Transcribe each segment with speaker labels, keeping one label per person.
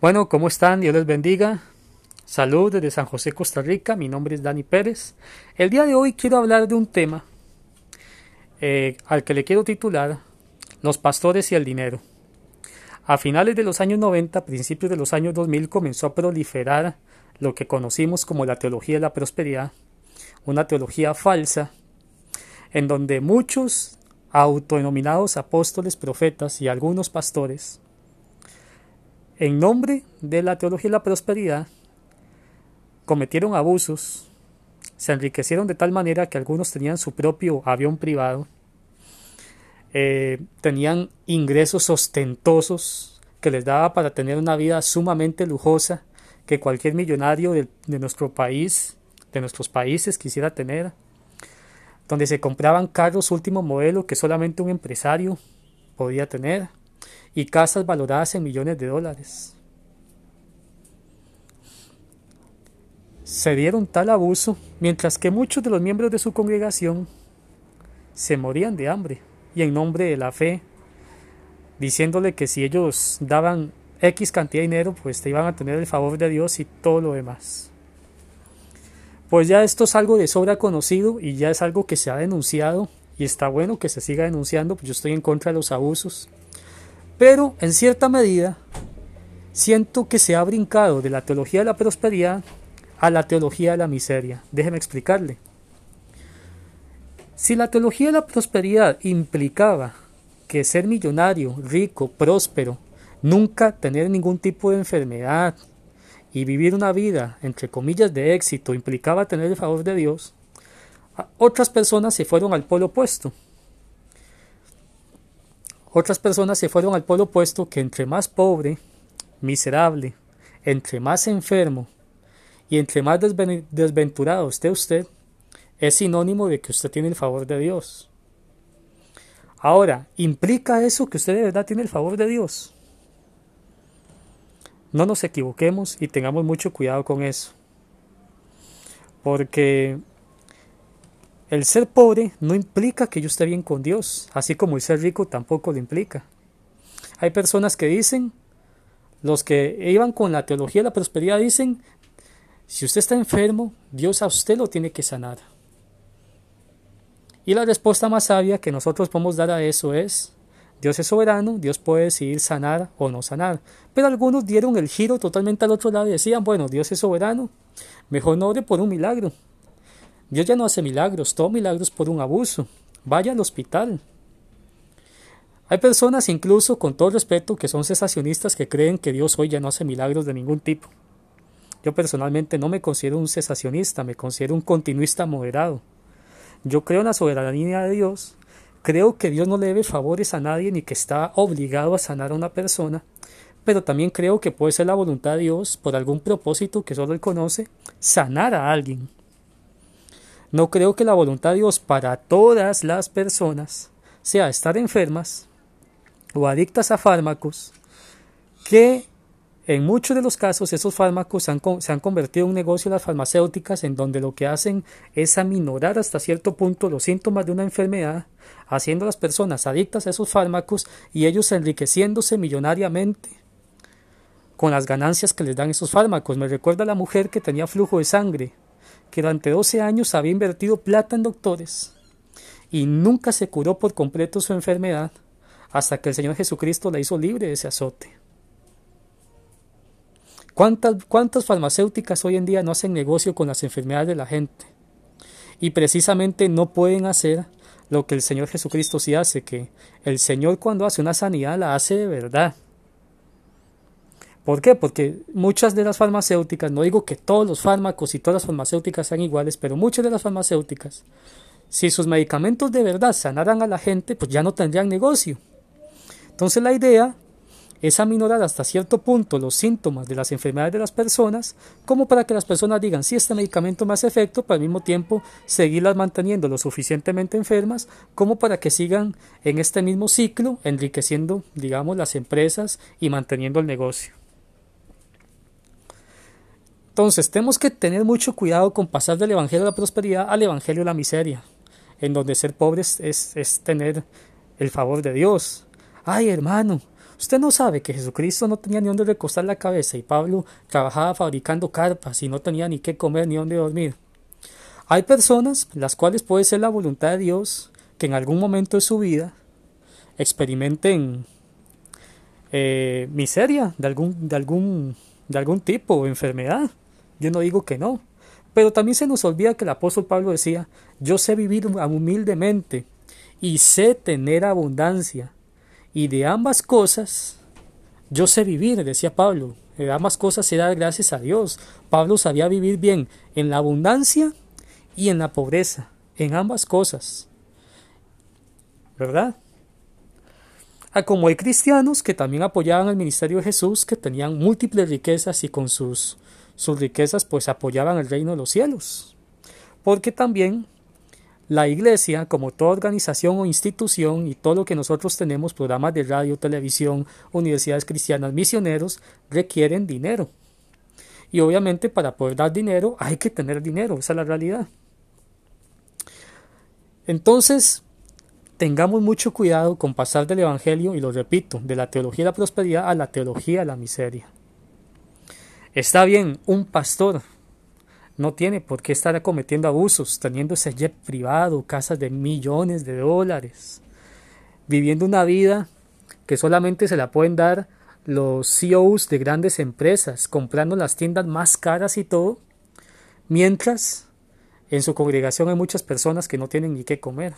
Speaker 1: Bueno, ¿cómo están? Dios les bendiga. Salud desde San José, Costa Rica. Mi nombre es Dani Pérez. El día de hoy quiero hablar de un tema eh, al que le quiero titular Los pastores y el dinero. A finales de los años 90, principios de los años 2000, comenzó a proliferar lo que conocimos como la teología de la prosperidad, una teología falsa, en donde muchos autodenominados apóstoles, profetas y algunos pastores en nombre de la teología de la prosperidad, cometieron abusos, se enriquecieron de tal manera que algunos tenían su propio avión privado, eh, tenían ingresos ostentosos que les daba para tener una vida sumamente lujosa que cualquier millonario de, de nuestro país, de nuestros países quisiera tener, donde se compraban carros último modelo que solamente un empresario podía tener, y casas valoradas en millones de dólares. Se dieron tal abuso, mientras que muchos de los miembros de su congregación se morían de hambre y en nombre de la fe, diciéndole que si ellos daban X cantidad de dinero, pues iban a tener el favor de Dios y todo lo demás. Pues ya esto es algo de sobra conocido y ya es algo que se ha denunciado y está bueno que se siga denunciando, pues yo estoy en contra de los abusos. Pero, en cierta medida, siento que se ha brincado de la teología de la prosperidad a la teología de la miseria. Déjeme explicarle. Si la teología de la prosperidad implicaba que ser millonario, rico, próspero, nunca tener ningún tipo de enfermedad y vivir una vida, entre comillas, de éxito implicaba tener el favor de Dios, otras personas se fueron al polo opuesto otras personas se fueron al polo opuesto que entre más pobre, miserable, entre más enfermo y entre más desventurado esté usted, es sinónimo de que usted tiene el favor de Dios. Ahora, ¿implica eso que usted de verdad tiene el favor de Dios? No nos equivoquemos y tengamos mucho cuidado con eso. Porque el ser pobre no implica que yo esté bien con Dios, así como el ser rico tampoco lo implica. Hay personas que dicen, los que iban con la teología de la prosperidad dicen, si usted está enfermo, Dios a usted lo tiene que sanar. Y la respuesta más sabia que nosotros podemos dar a eso es, Dios es soberano, Dios puede decidir sanar o no sanar. Pero algunos dieron el giro totalmente al otro lado y decían, bueno, Dios es soberano, mejor no ore por un milagro, Dios ya no hace milagros, todo milagros por un abuso. Vaya al hospital. Hay personas incluso, con todo respeto, que son cesacionistas que creen que Dios hoy ya no hace milagros de ningún tipo. Yo personalmente no me considero un cesacionista, me considero un continuista moderado. Yo creo en la soberanía de Dios, creo que Dios no le debe favores a nadie ni que está obligado a sanar a una persona, pero también creo que puede ser la voluntad de Dios, por algún propósito que solo Él conoce, sanar a alguien. No creo que la voluntad de Dios para todas las personas sea estar enfermas o adictas a fármacos, que en muchos de los casos esos fármacos se han, convertido en un negocio de las farmacéuticas en donde lo que hacen es aminorar hasta cierto punto los síntomas de una enfermedad, haciendo a las personas adictas a esos fármacos y ellos enriqueciéndose millonariamente con las ganancias que les dan esos fármacos. Me recuerda a la mujer que tenía flujo de sangre que durante 12 años había invertido plata en doctores y nunca se curó por completo su enfermedad hasta que el Señor Jesucristo la hizo libre de ese azote. ¿Cuántas, ¿Cuántas farmacéuticas hoy en día no hacen negocio con las enfermedades de la gente? Y precisamente no pueden hacer lo que el Señor Jesucristo sí hace, que el Señor cuando hace una sanidad la hace de verdad ¿Por qué? Porque muchas de las farmacéuticas, no digo que todos los fármacos y todas las farmacéuticas sean iguales, pero muchas de las farmacéuticas, si sus medicamentos de verdad sanaran a la gente, pues ya no tendrían negocio. Entonces la idea es aminorar hasta cierto punto los síntomas de las enfermedades de las personas, como para que las personas digan si este medicamento me hace efecto, pero al mismo tiempo seguirlas manteniendo lo suficientemente enfermas, como para que sigan en este mismo ciclo, enriqueciendo, digamos, las empresas y manteniendo el negocio. Entonces, tenemos que tener mucho cuidado con pasar del Evangelio de la prosperidad al Evangelio de la miseria, en donde ser pobres es, es tener el favor de Dios. Ay, hermano, Usted no sabe que Jesucristo no tenía ni dónde recostar la cabeza y Pablo trabajaba fabricando carpas y no tenía ni qué comer ni dónde dormir. Hay personas, las cuales puede ser la voluntad de Dios, que en algún momento de su vida experimenten eh, miseria de algún, de, algún, de algún tipo enfermedad. Yo no digo que no. Pero también se nos olvida que el apóstol Pablo decía, yo sé vivir humildemente y sé tener abundancia. Y de ambas cosas, yo sé vivir, decía Pablo. De ambas cosas se da gracias a Dios. Pablo sabía vivir bien en la abundancia y en la pobreza, en ambas cosas. ¿Verdad? Ah, como hay cristianos que también apoyaban el ministerio de Jesús, que tenían múltiples riquezas y con sus, sus riquezas pues apoyaban el reino de los cielos. Porque también la iglesia, como toda organización o institución y todo lo que nosotros tenemos, programas de radio, televisión, universidades cristianas, misioneros, requieren dinero. Y obviamente para poder dar dinero hay que tener dinero, esa es la realidad. Entonces, tengamos mucho cuidado con pasar del Evangelio, y lo repito, de la teología de la prosperidad a la teología de la miseria. Está bien, un pastor no tiene por qué estar cometiendo abusos, teniendo ese jet privado, casas de millones de dólares, viviendo una vida que solamente se la pueden dar los CEOs de grandes empresas, comprando las tiendas más caras y todo, mientras en su congregación hay muchas personas que no tienen ni qué comer.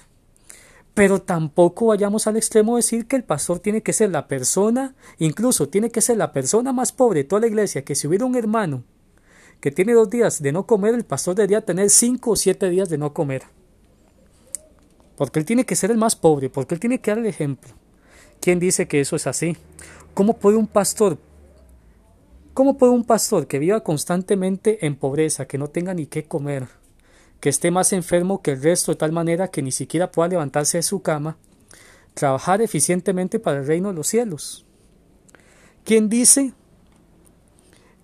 Speaker 1: Pero tampoco vayamos al extremo de decir que el pastor tiene que ser la persona, incluso tiene que ser la persona más pobre de toda la iglesia, que si hubiera un hermano que tiene dos días de no comer, el pastor debería tener cinco o siete días de no comer. Porque él tiene que ser el más pobre, porque él tiene que dar el ejemplo. ¿Quién dice que eso es así? ¿Cómo puede un pastor, cómo puede un pastor que viva constantemente en pobreza, que no tenga ni qué comer, que esté más enfermo que el resto de tal manera que ni siquiera pueda levantarse de su cama, trabajar eficientemente para el reino de los cielos? ¿Quién dice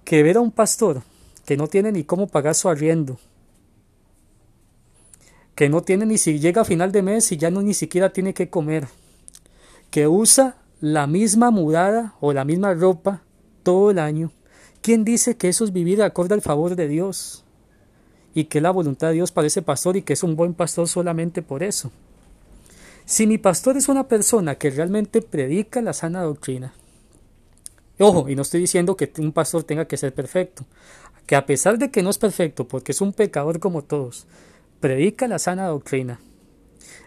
Speaker 1: que ver a un pastor que no tiene ni cómo pagar su arriendo, que no tiene ni si llega a final de mes y ya no ni siquiera tiene que comer, que usa la misma mudada o la misma ropa todo el año. ¿Quién dice que eso es vivir acorde al favor de Dios? Y que la voluntad de Dios para ese pastor y que es un buen pastor solamente por eso. Si mi pastor es una persona que realmente predica la sana doctrina, ojo, y no estoy diciendo que un pastor tenga que ser perfecto, que a pesar de que no es perfecto, porque es un pecador como todos, predica la sana doctrina,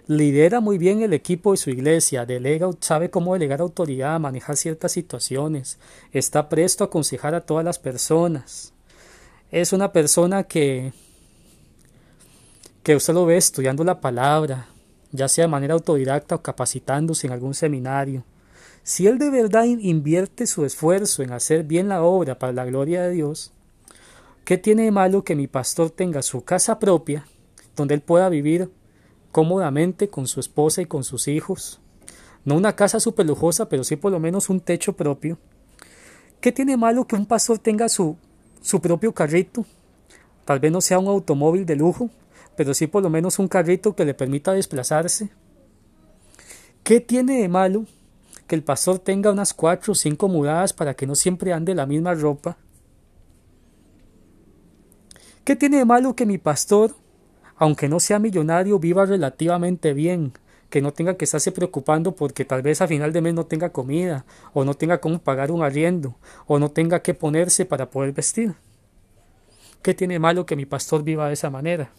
Speaker 1: lidera muy bien el equipo de su iglesia, delega, sabe cómo delegar autoridad, manejar ciertas situaciones, está presto a aconsejar a todas las personas. Es una persona que que usted lo ve estudiando la palabra, ya sea de manera autodidacta o capacitándose en algún seminario. Si él de verdad invierte su esfuerzo en hacer bien la obra para la gloria de Dios, ¿Qué tiene de malo que mi pastor tenga su casa propia, donde él pueda vivir cómodamente con su esposa y con sus hijos? No una casa súper lujosa, pero sí por lo menos un techo propio. ¿Qué tiene de malo que un pastor tenga su, su propio carrito? Tal vez no sea un automóvil de lujo, pero sí por lo menos un carrito que le permita desplazarse. ¿Qué tiene de malo que el pastor tenga unas cuatro o cinco mudadas para que no siempre ande la misma ropa? ¿Qué tiene de malo que mi pastor, aunque no sea millonario, viva relativamente bien? Que no tenga que estarse preocupando porque tal vez a final de mes no tenga comida, o no tenga cómo pagar un arriendo, o no tenga que ponerse para poder vestir. ¿Qué tiene de malo que mi pastor viva de esa manera?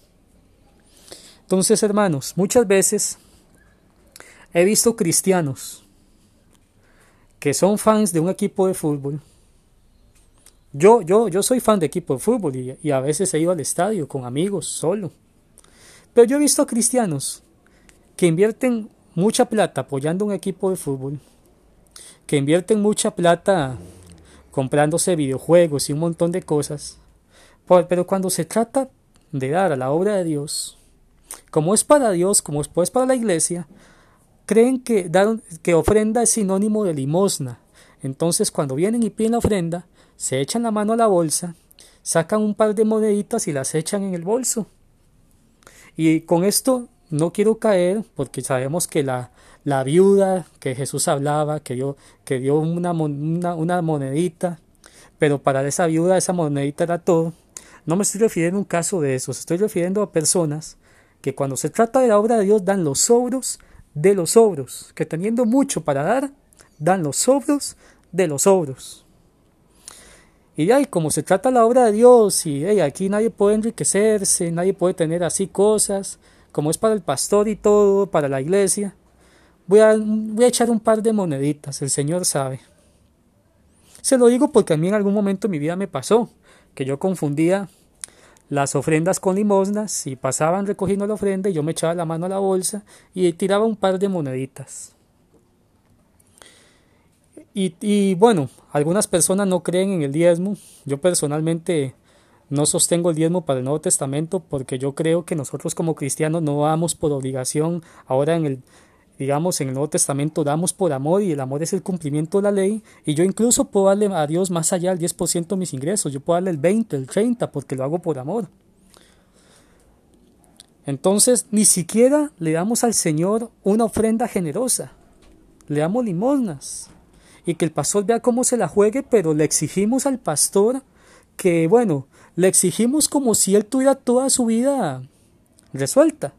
Speaker 1: Entonces, hermanos, muchas veces he visto cristianos que son fans de un equipo de fútbol yo, yo, yo soy fan de equipo de fútbol y, a veces he ido al estadio con amigos, solo. Pero yo he visto cristianos que invierten mucha plata apoyando un equipo de fútbol, que invierten mucha plata comprándose videojuegos y un montón de cosas, pero cuando se trata de dar a la obra de Dios, como es para Dios, como es pues para la iglesia, creen que, dar, que ofrenda es sinónimo de limosna. Entonces cuando vienen y piden la ofrenda, se echan la mano a la bolsa, sacan un par de moneditas y las echan en el bolso. Y con esto no quiero caer porque sabemos que la, la viuda que Jesús hablaba, que dio, que dio una, una, monedita, pero para esa viuda esa monedita era todo. No me estoy refiriendo a un caso de esos, estoy refiriendo a personas que cuando se trata de la obra de Dios dan los sobros de los sobros, que teniendo mucho para dar, dan los sobros de los sobros. Y como se trata la obra de Dios, y aquí nadie puede enriquecerse, nadie puede tener así cosas, como es para el pastor y todo, para la iglesia, voy a, voy a echar un par de moneditas, el Señor sabe. Se lo digo porque a mí en algún momento de mi vida me pasó, que yo confundía las ofrendas con limosnas y pasaban recogiendo la ofrenda y yo me echaba la mano a la bolsa y tiraba un par de moneditas. Y, y, bueno, algunas personas no creen en el diezmo. Yo personalmente no sostengo el diezmo para el Nuevo Testamento porque yo creo que nosotros como cristianos no damos por obligación. Ahora en el, digamos, en el Nuevo Testamento damos por amor y el amor es el cumplimiento de la ley. Y yo incluso puedo darle a Dios más allá del 10% de mis ingresos. Yo puedo darle el 20, el 30 porque lo hago por amor. Entonces, ni siquiera le damos al Señor una ofrenda generosa. Le damos limosnas y que el pastor vea cómo se la juegue, pero le exigimos al pastor que, bueno, le exigimos como si él tuviera toda su vida resuelta,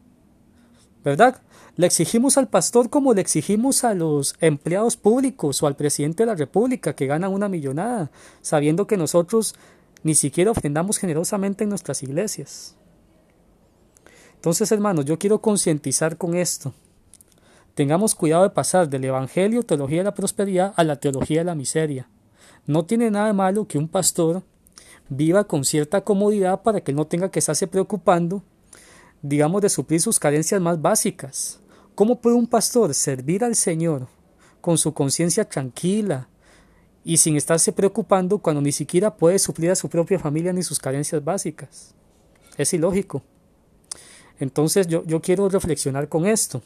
Speaker 1: ¿verdad? Le exigimos al pastor como le exigimos a los empleados públicos o al presidente de la República que ganan una millonada, sabiendo que nosotros ni siquiera ofrendamos generosamente en nuestras iglesias. Entonces, hermanos, yo quiero concientizar con esto. Tengamos cuidado de pasar del Evangelio, teología de la prosperidad, a la teología de la miseria. No tiene nada de malo que un pastor viva con cierta comodidad para que no tenga que estarse preocupando, digamos, de suplir sus carencias más básicas. ¿Cómo puede un pastor servir al Señor con su conciencia tranquila y sin estarse preocupando cuando ni siquiera puede suplir a su propia familia ni sus carencias básicas? Es ilógico. Entonces yo, yo quiero reflexionar con esto.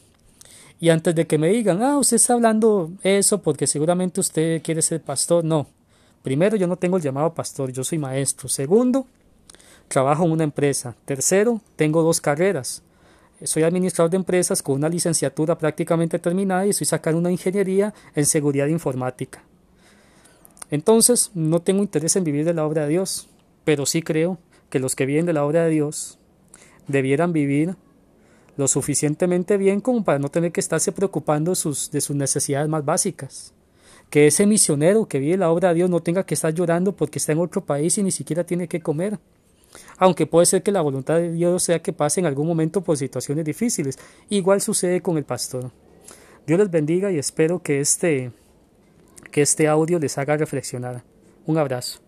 Speaker 1: Y antes de que me digan, ah, usted está hablando eso porque seguramente usted quiere ser pastor, no. Primero, yo no tengo el llamado pastor, yo soy maestro. Segundo, trabajo en una empresa. Tercero, tengo dos carreras. Soy administrador de empresas con una licenciatura prácticamente terminada y estoy sacando una ingeniería en seguridad informática. Entonces, no tengo interés en vivir de la obra de Dios, pero sí creo que los que viven de la obra de Dios debieran vivir lo suficientemente bien como para no tener que estarse preocupando de sus necesidades más básicas. Que ese misionero que vive la obra de Dios no tenga que estar llorando porque está en otro país y ni siquiera tiene que comer. Aunque puede ser que la voluntad de Dios sea que pase en algún momento por situaciones difíciles. Igual sucede con el pastor. Dios les bendiga y espero que este, que este audio les haga reflexionar. Un abrazo.